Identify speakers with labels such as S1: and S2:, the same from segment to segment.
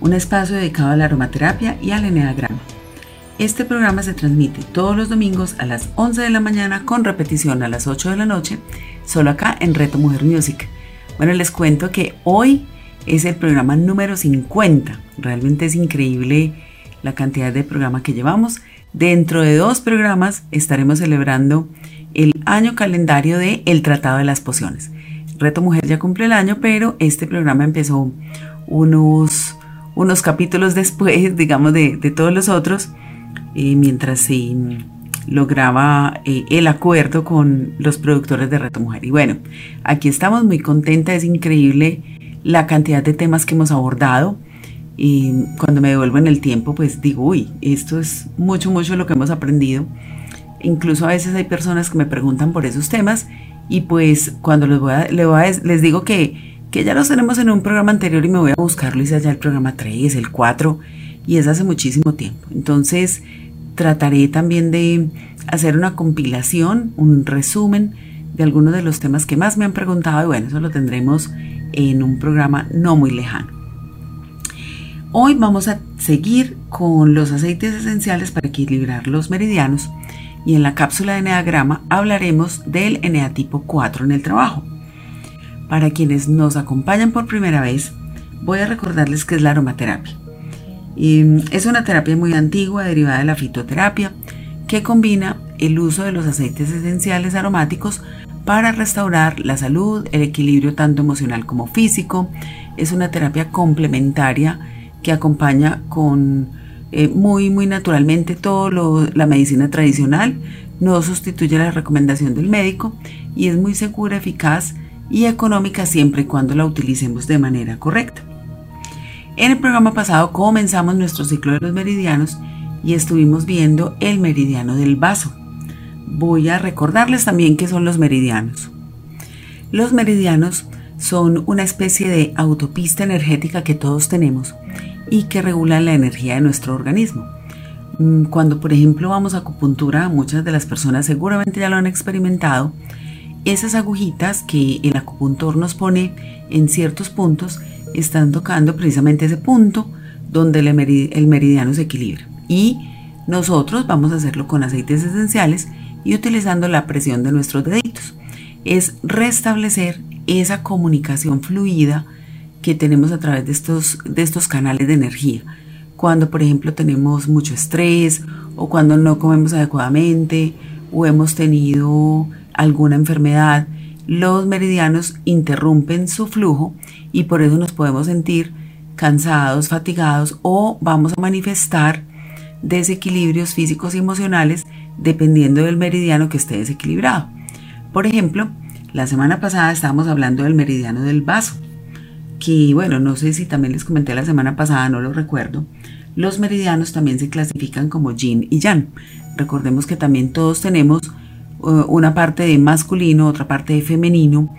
S1: un espacio dedicado a la aromaterapia y al eneagrama. Este programa se transmite todos los domingos a las 11 de la mañana con repetición a las 8 de la noche, solo acá en Reto Mujer Music. Bueno, les cuento que hoy es el programa número 50. Realmente es increíble la cantidad de programa que llevamos. Dentro de dos programas estaremos celebrando el año calendario de El Tratado de las Pociones. Reto Mujer ya cumple el año, pero este programa empezó unos, unos capítulos después, digamos, de, todos los otros, eh, mientras se lograba eh, el acuerdo con los productores de Reto Mujer. Y bueno, aquí estamos muy contentas, es increíble la cantidad de temas que hemos abordado. Y cuando me devuelvo en el tiempo, pues digo, uy, esto es mucho, mucho lo que hemos aprendido. Incluso a veces hay personas que me preguntan por esos temas y pues cuando les, voy a, les, digo que, que ya los tenemos en un programa anterior y me voy a buscarlo, hice allá el programa 3, el 4 y es hace muchísimo tiempo. Entonces trataré también de hacer una compilación, un resumen de algunos de los temas que más me han preguntado y bueno, eso lo tendremos en un programa no muy lejano. Hoy vamos a seguir con los aceites esenciales para equilibrar los meridianos y en la cápsula de Enneagrama hablaremos del Eneatipo 4 en el trabajo. Para quienes nos acompañan por primera vez, voy a recordarles que es la aromaterapia. es una terapia muy antigua derivada de la fitoterapia que combina el uso de los aceites esenciales aromáticos para restaurar la salud, el equilibrio tanto emocional como físico. Es una terapia complementaria que acompaña con eh, muy, muy naturalmente todo la medicina tradicional, no sustituye la recomendación del médico y es muy segura, eficaz y económica siempre y cuando la utilicemos de manera correcta. En el programa pasado comenzamos nuestro ciclo de los meridianos y estuvimos viendo el meridiano del vaso. Voy a recordarles también qué son los meridianos. Los meridianos son una especie de autopista energética que todos tenemos y que regulan la energía de nuestro organismo. Mm, cuando, por ejemplo, vamos a acupuntura, muchas de las personas seguramente ya lo han experimentado, esas agujitas que el acupuntor nos pone en ciertos puntos están tocando precisamente ese punto donde el meridiano se equilibra. Y nosotros vamos a hacerlo con aceites esenciales y utilizando la presión de nuestros deditos. Es restablecer esa comunicación fluida que tenemos a través de estos, de estos canales de energía. Cuando, por ejemplo, tenemos mucho estrés o cuando no comemos adecuadamente o hemos tenido alguna enfermedad, los meridianos interrumpen su flujo y por eso nos podemos sentir cansados, fatigados o vamos a manifestar desequilibrios físicos y emocionales dependiendo del meridiano que esté desequilibrado. Por ejemplo, la semana pasada estábamos hablando del meridiano del vaso que bueno, no sé si también les comenté la semana pasada, no lo recuerdo, los meridianos también se clasifican como yin y yang. Recordemos que también todos tenemos una parte de masculino, otra parte de femenino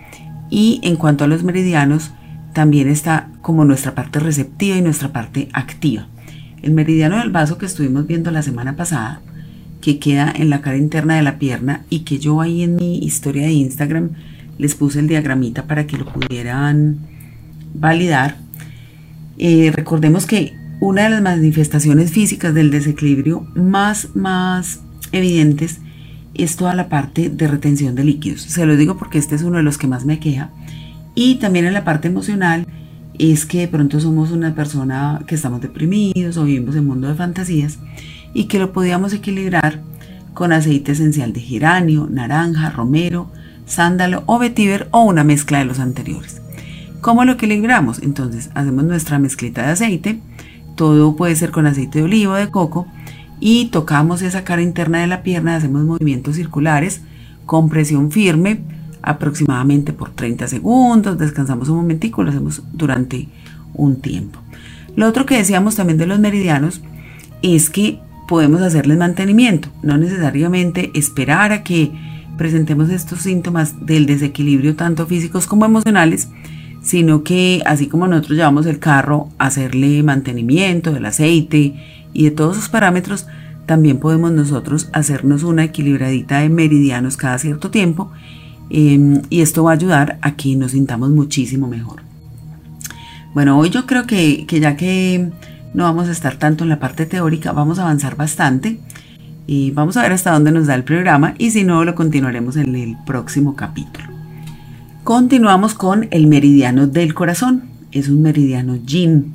S1: y en cuanto a los meridianos también está como nuestra parte receptiva y nuestra parte activa. El meridiano del vaso que estuvimos viendo la semana pasada, que queda en la cara interna de la pierna y que yo ahí en mi historia de Instagram les puse el diagramita para que lo pudieran validar, eh, recordemos que una de las manifestaciones físicas del desequilibrio más, más evidentes es toda la parte de retención de líquidos. Se lo digo porque este es uno de los que más me queja. Y también en la parte emocional es que de pronto somos una persona que estamos deprimidos o vivimos en un mundo de fantasías y que lo podíamos equilibrar con aceite esencial de geranio, naranja, romero, sándalo o vetiver o una mezcla de los anteriores. ¿Cómo lo equilibramos? Entonces hacemos nuestra mezclita de aceite, todo puede ser con aceite de oliva o de coco, y tocamos esa cara interna de la pierna, hacemos movimientos circulares con presión firme, aproximadamente por 30 segundos, descansamos un momentico, lo hacemos durante un tiempo. Lo otro que decíamos también de los meridianos es que podemos hacerles mantenimiento, no necesariamente esperar a que presentemos estos síntomas del desequilibrio tanto físicos como emocionales, sino que así como nosotros llevamos el carro hacerle mantenimiento del aceite y de todos sus parámetros, también podemos nosotros hacernos una equilibradita de meridianos cada cierto tiempo em, y esto va a ayudar a que nos sintamos muchísimo mejor. Bueno, hoy yo creo que, que ya que no vamos a estar tanto en la parte teórica, vamos a avanzar bastante y vamos a ver hasta dónde nos da el programa y si no lo continuaremos en el próximo capítulo. Continuamos con el meridiano del corazón. Es un meridiano yin.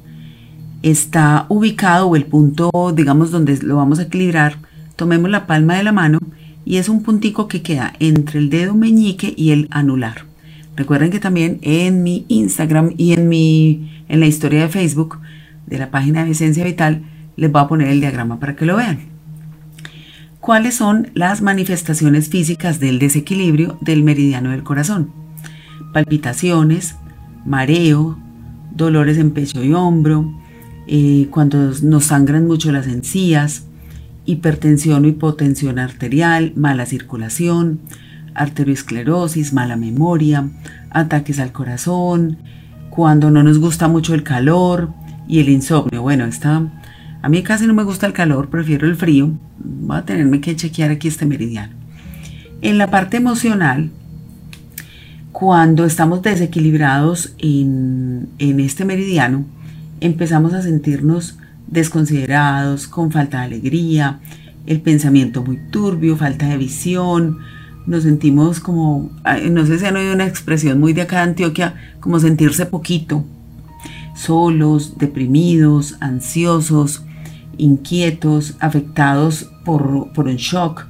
S1: Está ubicado o el punto, digamos, donde lo vamos a equilibrar. Tomemos la palma de la mano y es un puntico que queda entre el dedo meñique y el anular. Recuerden que también en mi Instagram y en, mi, en la historia de Facebook de la página de Esencia Vital les voy a poner el diagrama para que lo vean. ¿Cuáles son las manifestaciones físicas del desequilibrio del meridiano del corazón? palpitaciones, mareo, dolores en pecho y hombro, eh, cuando nos sangran mucho las encías, hipertensión o hipotensión arterial, mala circulación, arteriosclerosis, mala memoria, ataques al corazón, cuando no nos gusta mucho el calor y el insomnio. Bueno, está, a mí casi no me gusta el calor, prefiero el frío. Voy a tenerme que chequear aquí este meridiano. En la parte emocional, cuando estamos desequilibrados en, este meridiano, empezamos a sentirnos desconsiderados, con falta de alegría, el pensamiento muy turbio, falta de visión, nos sentimos como, no sé si han oído una expresión muy de acá de Antioquia, como sentirse poquito, solos, deprimidos, ansiosos, inquietos, afectados por, por un shock,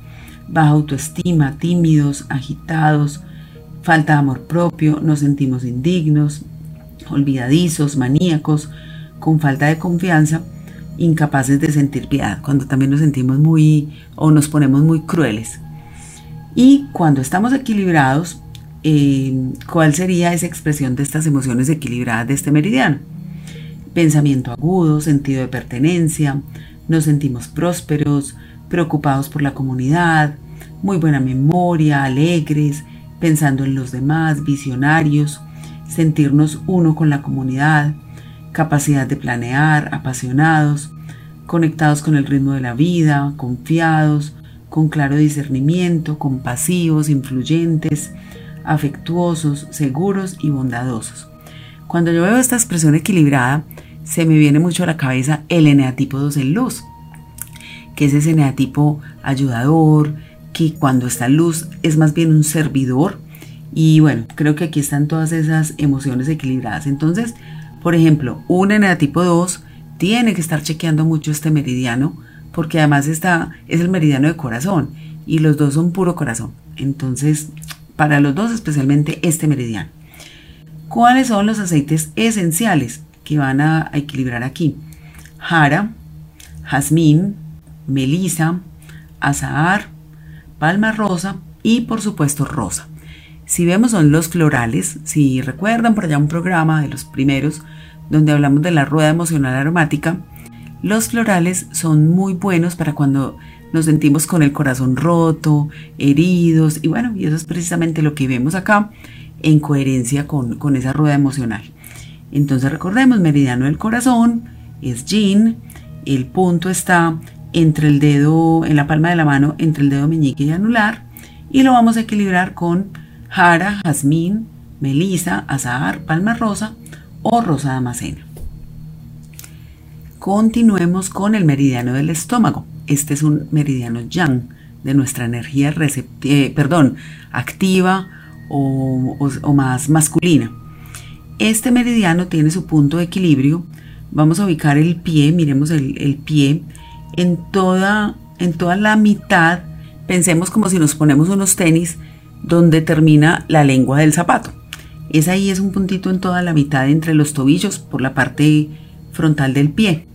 S1: baja autoestima, tímidos, agitados, falta de amor propio, nos sentimos indignos, olvidadizos, maníacos, con falta de confianza, incapaces de sentir piedad, cuando también nos sentimos muy o nos ponemos muy crueles. Y cuando estamos equilibrados, eh, ¿cuál sería esa expresión de estas emociones equilibradas de este meridiano? Pensamiento agudo, sentido de pertenencia, nos sentimos prósperos, preocupados por la comunidad, muy buena memoria, alegres, pensando en los demás, visionarios, sentirnos uno con la comunidad, capacidad de planear, apasionados, conectados con el ritmo de la vida, confiados, con claro discernimiento, compasivos, influyentes, afectuosos, seguros y bondadosos. Cuando yo veo esta expresión equilibrada, se me viene mucho a la cabeza el eneatipo 2 en luz, que es ese eneatipo ayudador, que cuando está en luz es más bien un servidor. Y bueno, creo que aquí están todas esas emociones equilibradas. Entonces, por ejemplo, un tipo 2 tiene que estar chequeando mucho este meridiano porque además está, es el meridiano de corazón y los dos son puro corazón. Entonces, para los dos especialmente este meridiano. ¿Cuáles son los aceites esenciales que van a, equilibrar aquí? Jara, jazmín, melisa, azahar, palma rosa y por supuesto rosa. Si vemos son los florales, si recuerdan por allá un programa de los primeros donde hablamos de la rueda emocional aromática, los florales son muy buenos para cuando nos sentimos con el corazón roto, heridos y bueno, y eso es precisamente lo que vemos acá en coherencia con, con esa rueda emocional. Entonces recordemos, meridiano del corazón es yin, el punto está entre el dedo, en la palma de la mano, entre el dedo meñique y anular, y lo vamos a equilibrar con jara, jazmín, melisa, azahar, palma rosa o rosa damascena. Continuemos con el meridiano del estómago. Este es un meridiano yang de nuestra energía eh, perdón, activa o, más masculina. Este meridiano tiene su punto de equilibrio. Vamos a ubicar el pie, miremos el, el pie en toda, en toda la mitad, pensemos como si nos ponemos unos tenis donde termina la lengua del zapato. Es ahí, es un puntito en toda la mitad entre los tobillos por la parte frontal del pie.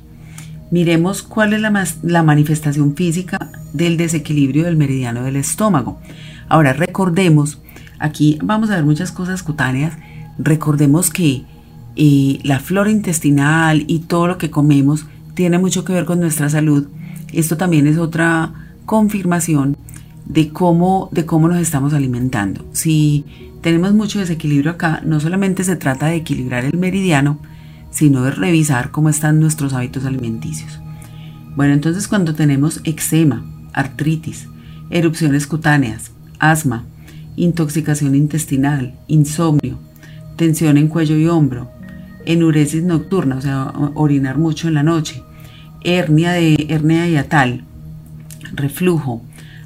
S1: Miremos cuál es la, manifestación física del desequilibrio del meridiano del estómago. Ahora recordemos, aquí vamos a ver muchas cosas cutáneas, recordemos que eh, la flora intestinal y todo lo que comemos tiene mucho que ver con nuestra salud. Esto también es otra confirmación de cómo, de cómo nos estamos alimentando. Si tenemos mucho desequilibrio acá, no solamente se trata de equilibrar el meridiano, sino de revisar cómo están nuestros hábitos alimenticios. Bueno, entonces cuando tenemos eczema, artritis, erupciones cutáneas, asma, intoxicación intestinal, insomnio, tensión en cuello y hombro, enuresis nocturna, o sea, orinar mucho en la noche, hernia de hernia hiatal, reflujo,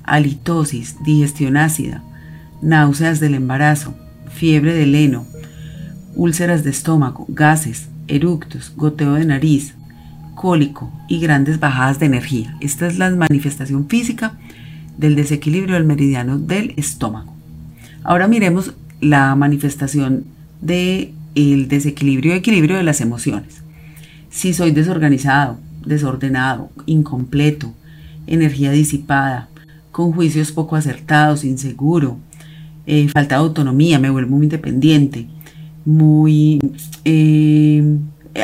S1: halitosis, digestión ácida, náuseas del embarazo, fiebre del heno, úlceras de estómago, gases, eructos, goteo de nariz, cólico y grandes bajadas de energía. Esta es la manifestación física del desequilibrio del meridiano del estómago. Ahora miremos la manifestación del el desequilibrio equilibrio de las emociones. Si soy desorganizado, desordenado, incompleto, energía disipada, con juicios poco acertados, inseguro, eh, falta de autonomía, me vuelvo muy independiente, muy eh,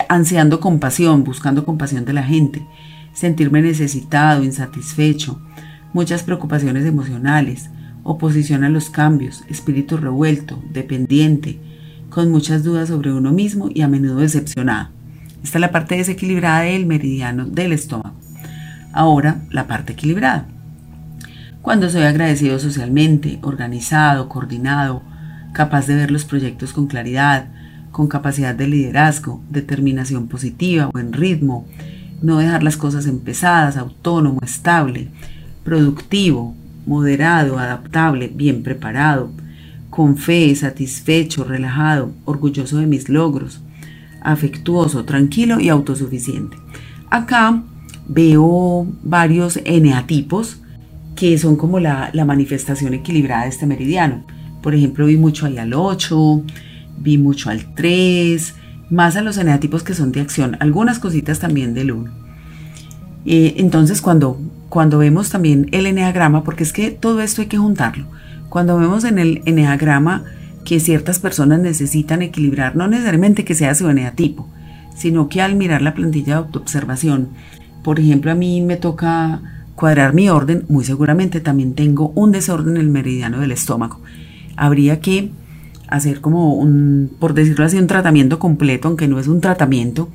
S1: ansiando compasión, buscando compasión de la gente, sentirme necesitado, insatisfecho, muchas preocupaciones emocionales, oposición a los cambios, espíritu revuelto, dependiente, con muchas dudas sobre uno mismo y a menudo decepcionado. Esta es la parte desequilibrada del meridiano del estómago. Ahora, la parte equilibrada. Cuando soy agradecido socialmente, organizado, coordinado, capaz de ver los proyectos con claridad, con capacidad de liderazgo, determinación positiva, buen ritmo, no dejar las cosas empezadas, autónomo, estable, productivo, moderado, adaptable, bien preparado, con fe, satisfecho, relajado, orgulloso de mis logros, afectuoso, tranquilo y autosuficiente. Acá veo varios eneatipos que son como la, manifestación equilibrada de este meridiano. Por ejemplo, vi mucho ahí al 8, vi mucho al 3, más a los eneatipos que son de acción, algunas cositas también del 1. Eh, entonces, cuando, cuando vemos también el eneagrama, porque es que todo esto hay que juntarlo, cuando vemos en el eneagrama que ciertas personas necesitan equilibrar, no necesariamente que sea su eneatipo, sino que al mirar la plantilla de autoobservación, por ejemplo, a mí me toca cuadrar mi orden, muy seguramente también tengo un desorden en el meridiano del estómago. Habría que hacer como un, por decirlo así, un tratamiento completo, aunque no es un tratamiento,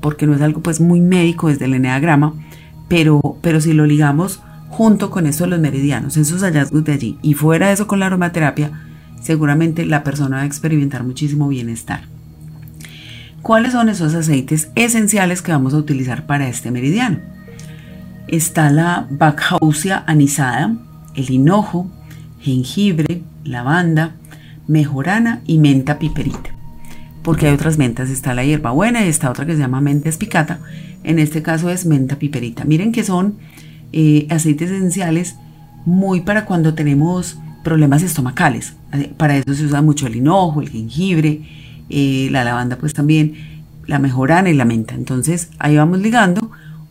S1: porque no es algo pues muy médico desde el eneagrama, pero, pero si lo ligamos junto con esto de los meridianos, esos hallazgos de allí, y fuera de eso con la aromaterapia, seguramente la persona va a experimentar muchísimo bienestar. ¿Cuáles son esos aceites esenciales que vamos a utilizar para este meridiano? Está la Bacchausia anisada, el hinojo, jengibre, lavanda, mejorana y menta piperita. Porque hay otras mentas, está la hierbabuena y está otra que se llama menta espicata. En este caso es menta piperita. Miren que son eh, aceites esenciales muy para cuando tenemos problemas estomacales. Eh, para eso se usa mucho el hinojo, el jengibre, eh, la lavanda pues también, la mejorana y la menta. Entonces ahí vamos ligando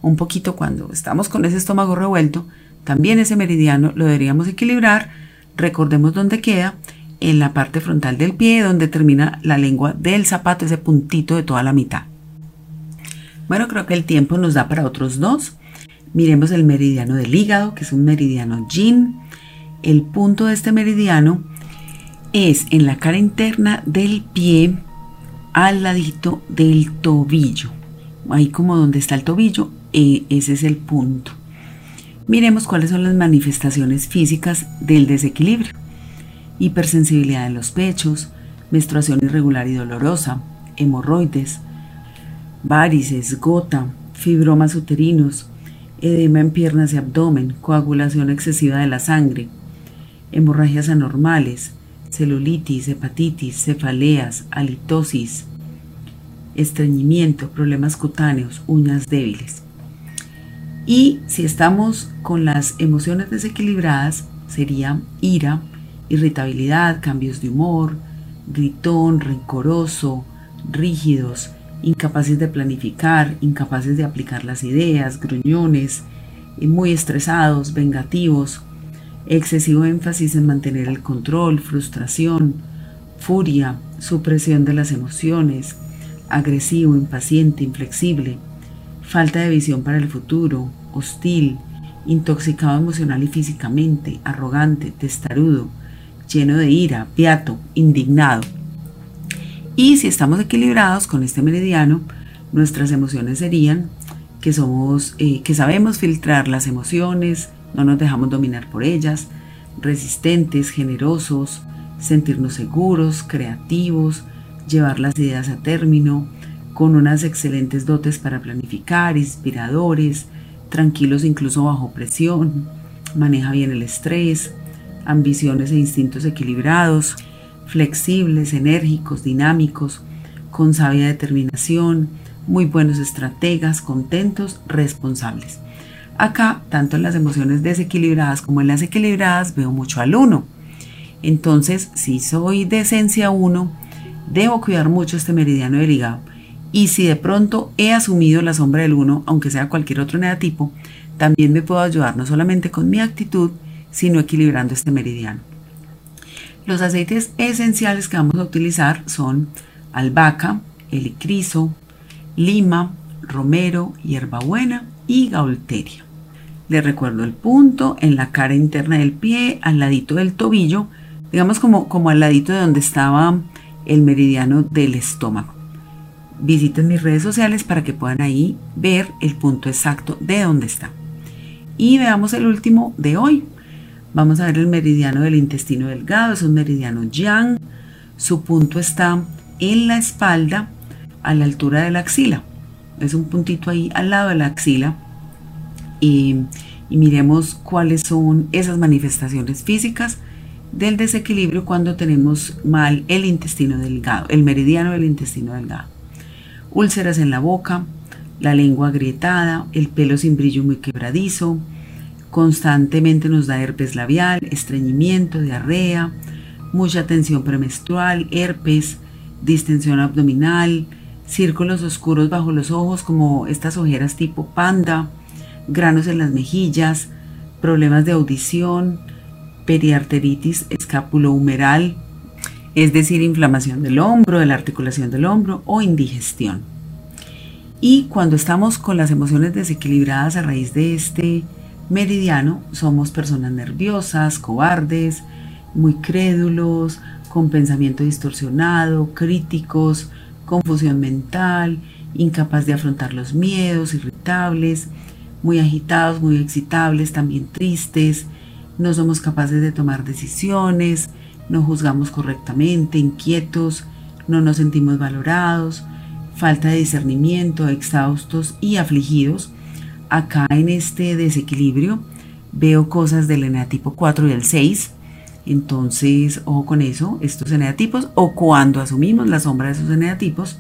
S1: un poquito cuando estamos con ese estómago revuelto, también ese meridiano lo deberíamos equilibrar. Recordemos dónde queda, en la parte frontal del pie, donde termina la lengua del zapato, ese puntito de toda la mitad. Bueno, creo que el tiempo nos da para otros dos. Miremos el meridiano del hígado, que es un meridiano yin. El punto de este meridiano es en la cara interna del pie al ladito del tobillo. Ahí como donde está el tobillo, e ese es el punto. Miremos cuáles son las manifestaciones físicas del desequilibrio. Hipersensibilidad en los pechos, menstruación irregular y dolorosa, hemorroides, varices, gota, fibromas uterinos, edema en piernas y abdomen, coagulación excesiva de la sangre, hemorragias anormales, celulitis, hepatitis, cefaleas, halitosis, estreñimiento, problemas cutáneos, uñas débiles. Y si estamos con las emociones desequilibradas, sería ira, irritabilidad, cambios de humor, gritón, rencoroso, rígidos, incapaces de planificar, incapaces de aplicar las ideas, gruñones, muy estresados, vengativos, excesivo énfasis en mantener el control, frustración, furia, supresión de las emociones, agresivo, impaciente, inflexible, falta de visión para el futuro, hostil, intoxicado emocional y físicamente, arrogante, testarudo, lleno de ira, piato, indignado. Y si estamos equilibrados con este meridiano, nuestras emociones serían que somos, eh, que sabemos filtrar las emociones, no nos dejamos dominar por ellas, resistentes, generosos, sentirnos seguros, creativos, llevar las ideas a término, con unas excelentes dotes para planificar, inspiradores, tranquilos incluso bajo presión, maneja bien el estrés, ambiciones e instintos equilibrados, flexibles, enérgicos, dinámicos, con sabia determinación, muy buenos estrategas, contentos, responsables. Acá, tanto en las emociones desequilibradas como en las equilibradas, veo mucho al 1. Entonces, si soy de esencia 1, debo cuidar mucho este meridiano del hígado. Y si de pronto he asumido la sombra del 1, aunque sea cualquier otro negativo, también me puedo ayudar no solamente con mi actitud, sino equilibrando este meridiano. Los aceites esenciales que vamos a utilizar son albahaca, helicriso, lima, romero, hierbabuena y gaulteria. Les recuerdo el punto en la cara interna del pie, al ladito del tobillo, digamos como, como al ladito de donde estaba el meridiano del estómago. Visiten mis redes sociales para que puedan ahí ver el punto exacto de dónde está. Y veamos el último de hoy. Vamos a ver el meridiano del intestino delgado, es un meridiano yang. Su punto está en la espalda a la altura de la axila. Es un puntito ahí al lado de la axila y, miremos cuáles son esas manifestaciones físicas del desequilibrio cuando tenemos mal el intestino delgado, el meridiano del intestino delgado. Úlceras en la boca, la lengua agrietada, el pelo sin brillo muy quebradizo, constantemente nos da herpes labial, estreñimiento, diarrea, mucha tensión premenstrual, herpes, distensión abdominal, círculos oscuros bajo los ojos como estas ojeras tipo panda, granos en las mejillas, problemas de audición, periarteritis escapulohumeral, es decir, inflamación del hombro, de la articulación del hombro o indigestión. Y cuando estamos con las emociones desequilibradas a raíz de este meridiano, somos personas nerviosas, cobardes, muy crédulos, con pensamiento distorsionado, críticos, confusión mental, incapaz de afrontar los miedos, irritables, muy agitados, muy excitables, también tristes, no somos capaces de tomar decisiones, no juzgamos correctamente, inquietos, no nos sentimos valorados, falta de discernimiento, exhaustos y afligidos. Acá en este desequilibrio veo cosas del eneatipo 4 y el 6. Entonces, ojo con eso, estos eneatipos o cuando asumimos la sombra de esos eneatipos.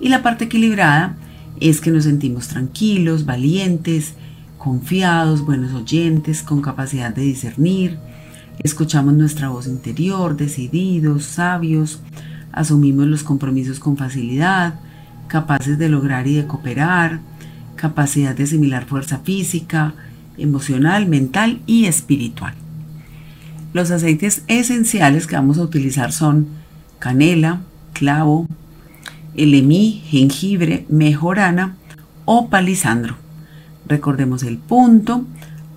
S1: Y la parte equilibrada es que nos sentimos tranquilos, valientes, confiados, buenos oyentes, con capacidad de discernir, escuchamos nuestra voz interior, decididos, sabios, asumimos los compromisos con facilidad, capaces de lograr y de cooperar, capacidad de asimilar fuerza física, emocional, mental y espiritual. Los aceites esenciales que vamos a utilizar son canela, clavo, elemí, jengibre, mejorana o palisandro. Recordemos el punto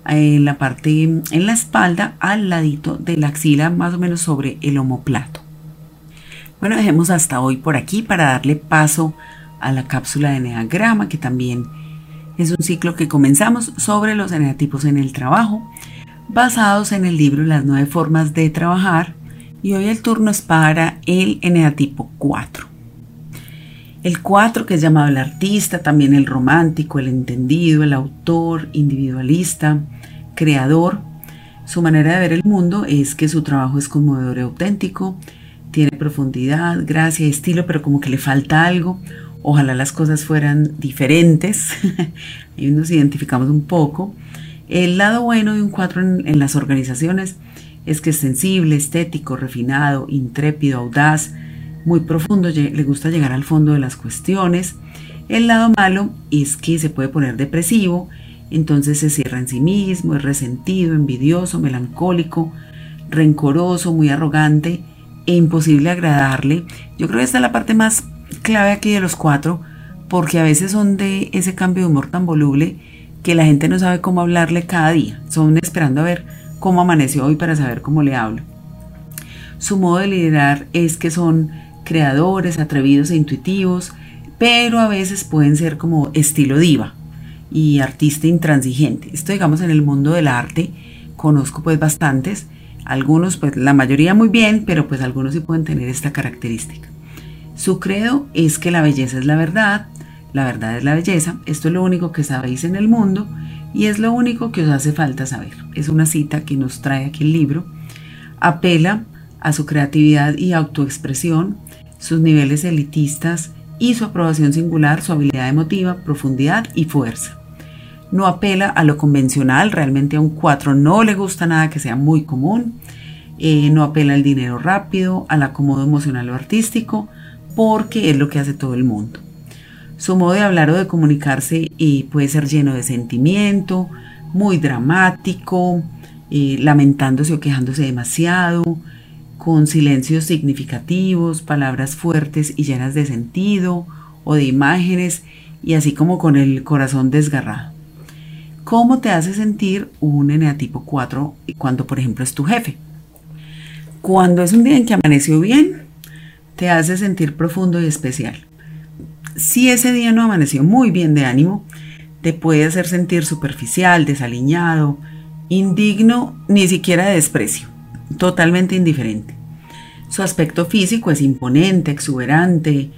S1: en la parte en la espalda al ladito de la axila más o menos sobre el omoplato. Bueno, dejemos hasta hoy por aquí para darle paso a la cápsula de eneagrama que también es un ciclo que comenzamos sobre los eneatipos en el trabajo basados en el libro Las nueve formas de trabajar y hoy el turno es para el eneatipo 4. El 4, que es llamado el artista, también el romántico, el entendido, el autor, individualista, creador. Su manera de ver el mundo es que su trabajo es conmovedor y auténtico, tiene profundidad, gracia, estilo, pero como que le falta algo. Ojalá las cosas fueran diferentes. Ahí nos identificamos un poco. El lado bueno de un 4 en, en las organizaciones es que es sensible, estético, refinado, intrépido, audaz, muy profundo, le gusta llegar al fondo de las cuestiones. El lado malo es que se puede poner depresivo, entonces se cierra en sí mismo, es resentido, envidioso, melancólico, rencoroso, muy arrogante e imposible agradarle. Yo creo que esta es la parte más clave aquí de los cuatro, porque a veces son de ese cambio de humor tan voluble que la gente no sabe cómo hablarle cada día. Son esperando a ver cómo amaneció hoy para saber cómo le hablo. Su modo de liderar es que son creadores, atrevidos e intuitivos, pero a veces pueden ser como estilo diva y artista intransigente. Esto digamos en el mundo del arte conozco pues bastantes, algunos pues la mayoría muy bien, pero pues algunos sí pueden tener esta característica. Su credo es que la belleza es la verdad, la verdad es la belleza, esto es lo único que sabéis en el mundo y es lo único que os hace falta saber. Es una cita que nos trae aquí el libro. Apela a su creatividad y autoexpresión, sus niveles elitistas y su aprobación singular, su habilidad emotiva, profundidad y fuerza. No apela a lo convencional, realmente a un 4 no le gusta nada que sea muy común. Eh, no apela al dinero rápido, al acomodo emocional o artístico, porque es lo que hace todo el mundo. Su modo de hablar o de comunicarse eh, puede ser lleno de sentimiento, muy dramático, eh, lamentándose o quejándose demasiado, con silencios significativos, palabras fuertes y llenas de sentido o de imágenes y así como con el corazón desgarrado. ¿Cómo te hace sentir un eneatipo 4 cuando por ejemplo es tu jefe? Cuando es un día en que amaneció bien, te hace sentir profundo y especial. Si ese día no amaneció muy bien de ánimo, te puede hacer sentir superficial, desaliñado, indigno, ni siquiera de desprecio totalmente indiferente. Su aspecto físico es imponente, exuberante,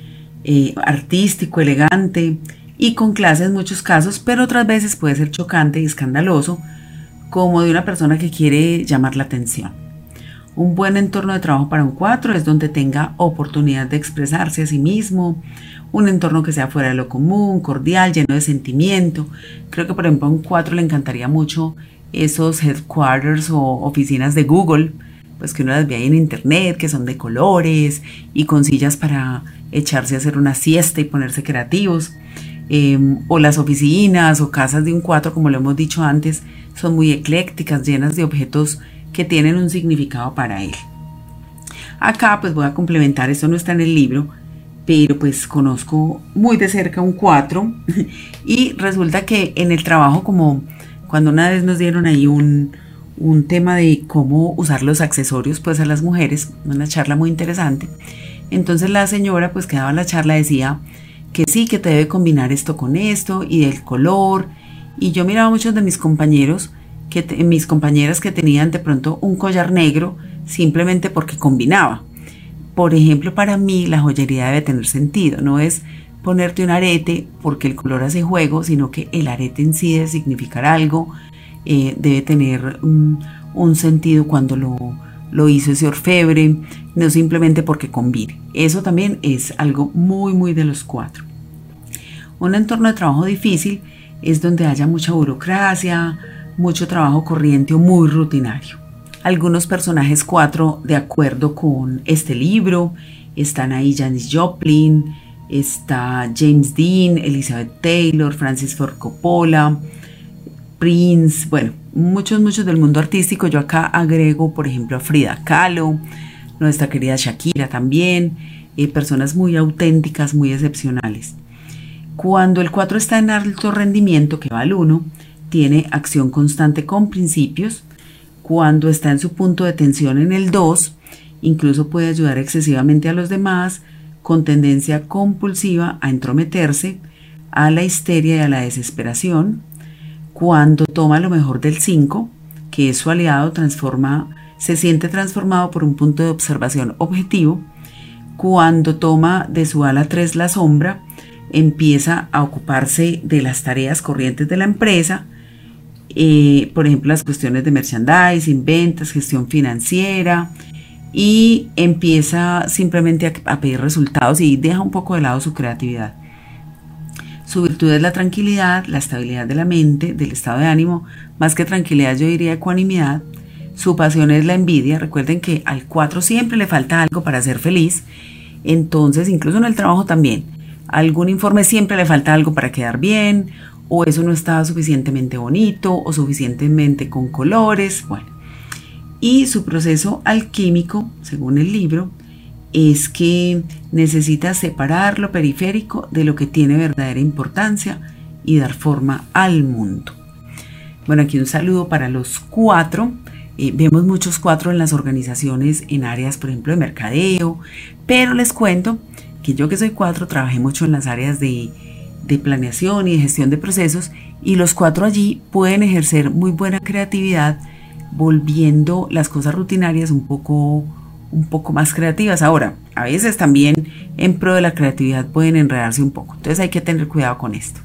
S1: eh, artístico, elegante y con clase en muchos casos, pero otras veces puede ser chocante y escandaloso, como de una persona que quiere llamar la atención. Un buen entorno de trabajo para un 4 es donde tenga oportunidad de expresarse a sí mismo, un entorno que sea fuera de lo común, cordial, lleno de sentimiento. Creo que por ejemplo a un 4 le encantaría mucho esos headquarters o oficinas de Google, pues que uno las ve ahí en internet, que son de colores y con sillas para echarse a hacer una siesta y ponerse creativos. Em, o las oficinas o casas de un cuatro, como lo hemos dicho antes, son muy eclécticas, llenas de objetos que tienen un significado para él. Acá pues voy a complementar, esto no está en el libro, pero pues conozco muy de cerca un 4 y resulta que en el trabajo como cuando una vez nos dieron ahí un, tema de cómo usar los accesorios pues a las mujeres, una charla muy interesante. Entonces la señora pues que daba la charla decía que sí, que te debe combinar esto con esto y del color. Y yo miraba a muchos de mis compañeros, que mis compañeras que tenían de pronto un collar negro simplemente porque combinaba. Por ejemplo, para mí la joyería debe tener sentido, no es ponerte un arete porque el color hace juego, sino que el arete en significar algo, eh, debe tener un, sentido cuando lo, lo hizo ese orfebre, no simplemente porque combine. Eso también es algo muy, muy de los cuatro. Un entorno de trabajo difícil es donde haya mucha burocracia, mucho trabajo corriente o muy rutinario. Algunos personajes cuatro, de acuerdo con este libro, están ahí Janis Joplin, está James Dean, Elizabeth Taylor, Francis Ford Coppola, Prince, bueno, muchos, muchos del mundo artístico. Yo acá agrego, por ejemplo, a Frida Kahlo, nuestra querida Shakira también, eh, personas muy auténticas, muy excepcionales. Cuando el 4 está en alto rendimiento, que va al 1, tiene acción constante con principios. Cuando está en su punto de tensión en el 2, incluso puede ayudar excesivamente a los demás, con tendencia compulsiva a entrometerse, a la histeria y a la desesperación. Cuando toma lo mejor del 5, que es su aliado, transforma, se siente transformado por un punto de observación objetivo. Cuando toma de su ala 3 la sombra, empieza a ocuparse de las tareas corrientes de la empresa, eh, por ejemplo, las cuestiones de merchandising, ventas, gestión financiera, y empieza simplemente a, pedir resultados y deja un poco de lado su creatividad. Su virtud es la tranquilidad, la estabilidad de la mente, del estado de ánimo, más que tranquilidad yo diría ecuanimidad. Su pasión es la envidia. Recuerden que al 4 siempre le falta algo para ser feliz. Entonces, incluso en el trabajo también, algún informe siempre le falta algo para quedar bien, o eso no está suficientemente bonito, o suficientemente con colores. Bueno, y su proceso alquímico, según el libro, es que necesitas separar lo periférico de lo que tiene verdadera importancia y dar forma al mundo. Bueno, aquí un saludo para los cuatro. Eh, vemos muchos cuatro en las organizaciones en áreas, por ejemplo, de mercadeo, pero les cuento que yo que soy cuatro trabajé mucho en las áreas de, de planeación y de gestión de procesos y los cuatro allí pueden ejercer muy buena creatividad volviendo las cosas rutinarias un poco un poco más creativas. Ahora, a veces también en pro de la creatividad pueden enredarse un poco. Entonces hay que tener cuidado con esto.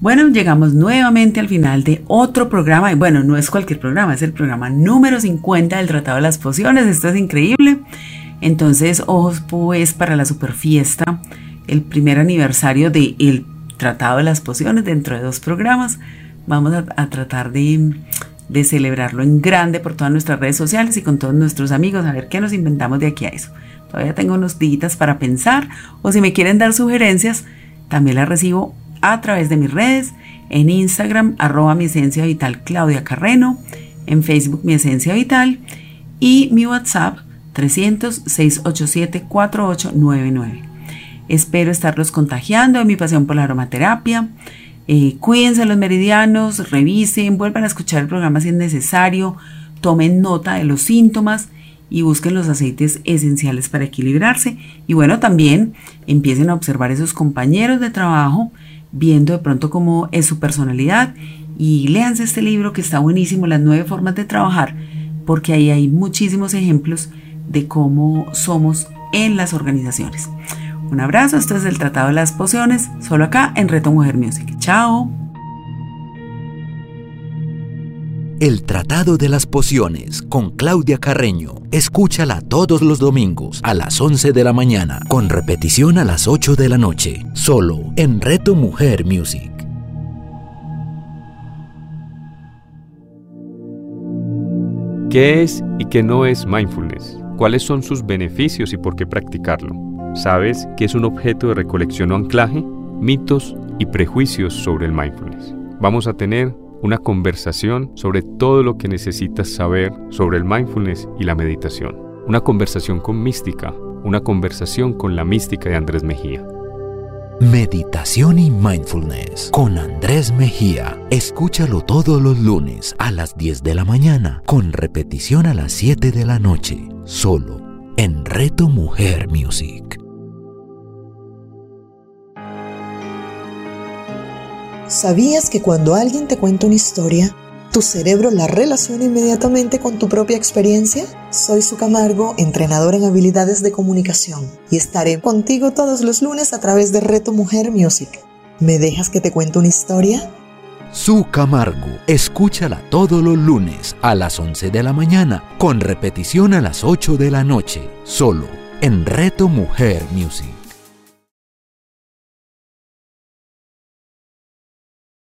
S1: Bueno, llegamos nuevamente al final de otro programa. Y bueno, no es cualquier programa, es el programa número 50 del Tratado de las Pociones. Esto es increíble. Entonces, ojos pues para la super fiesta, el primer aniversario del Tratado de las Pociones dentro de dos programas. Vamos a tratar de de celebrarlo en grande por todas nuestras redes sociales y con todos nuestros amigos, a ver qué nos inventamos de aquí a eso. Todavía tengo unos días para pensar o si me quieren dar sugerencias, también las recibo a través de mis redes, en Instagram, arroba mi esencia vital Claudia Carreno, en Facebook mi esencia vital y mi WhatsApp 300-687-4899. Espero estarlos contagiando de mi pasión por la aromaterapia eh, cuídense los meridianos, revisen, vuelvan a escuchar el programa si es necesario, tomen nota de los síntomas y busquen los aceites esenciales para equilibrarse. Y bueno, también empiecen a observar esos compañeros de trabajo, viendo de pronto cómo es su personalidad y léanse este libro que está buenísimo, Las nueve formas de trabajar, porque ahí hay muchísimos ejemplos de cómo somos en las organizaciones. Un abrazo, esto es el Tratado de las Pociones, solo acá en Reto Mujer Music. Chao.
S2: El Tratado de las Pociones con Claudia Carreño. Escúchala todos los domingos a las 11 de la mañana, con repetición a las 8 de la noche, solo en Reto Mujer Music.
S3: ¿Qué es y qué no es mindfulness? ¿Cuáles son sus beneficios y por qué practicarlo? ¿Sabes qué es un objeto de recolección o anclaje? Mitos y prejuicios sobre el mindfulness. Vamos a tener una conversación sobre todo lo que necesitas saber sobre el mindfulness y la meditación. Una conversación con mística, una conversación con la mística de Andrés Mejía.
S2: Meditación y Mindfulness con Andrés Mejía. Escúchalo todos los lunes a las 10 de la mañana, con repetición a las 7 de la noche, solo en Reto Mujer Music.
S4: ¿Sabías que cuando alguien te cuenta una historia, tu cerebro la relaciona inmediatamente con tu propia experiencia? Soy Su Camargo, entrenador en habilidades de comunicación, y estaré contigo todos los lunes a través de Reto Mujer Music. ¿Me dejas que te cuente una historia?
S2: Su Camargo, escúchala todos los lunes a las 11 de la mañana, con repetición a las 8 de la noche, solo en Reto Mujer Music.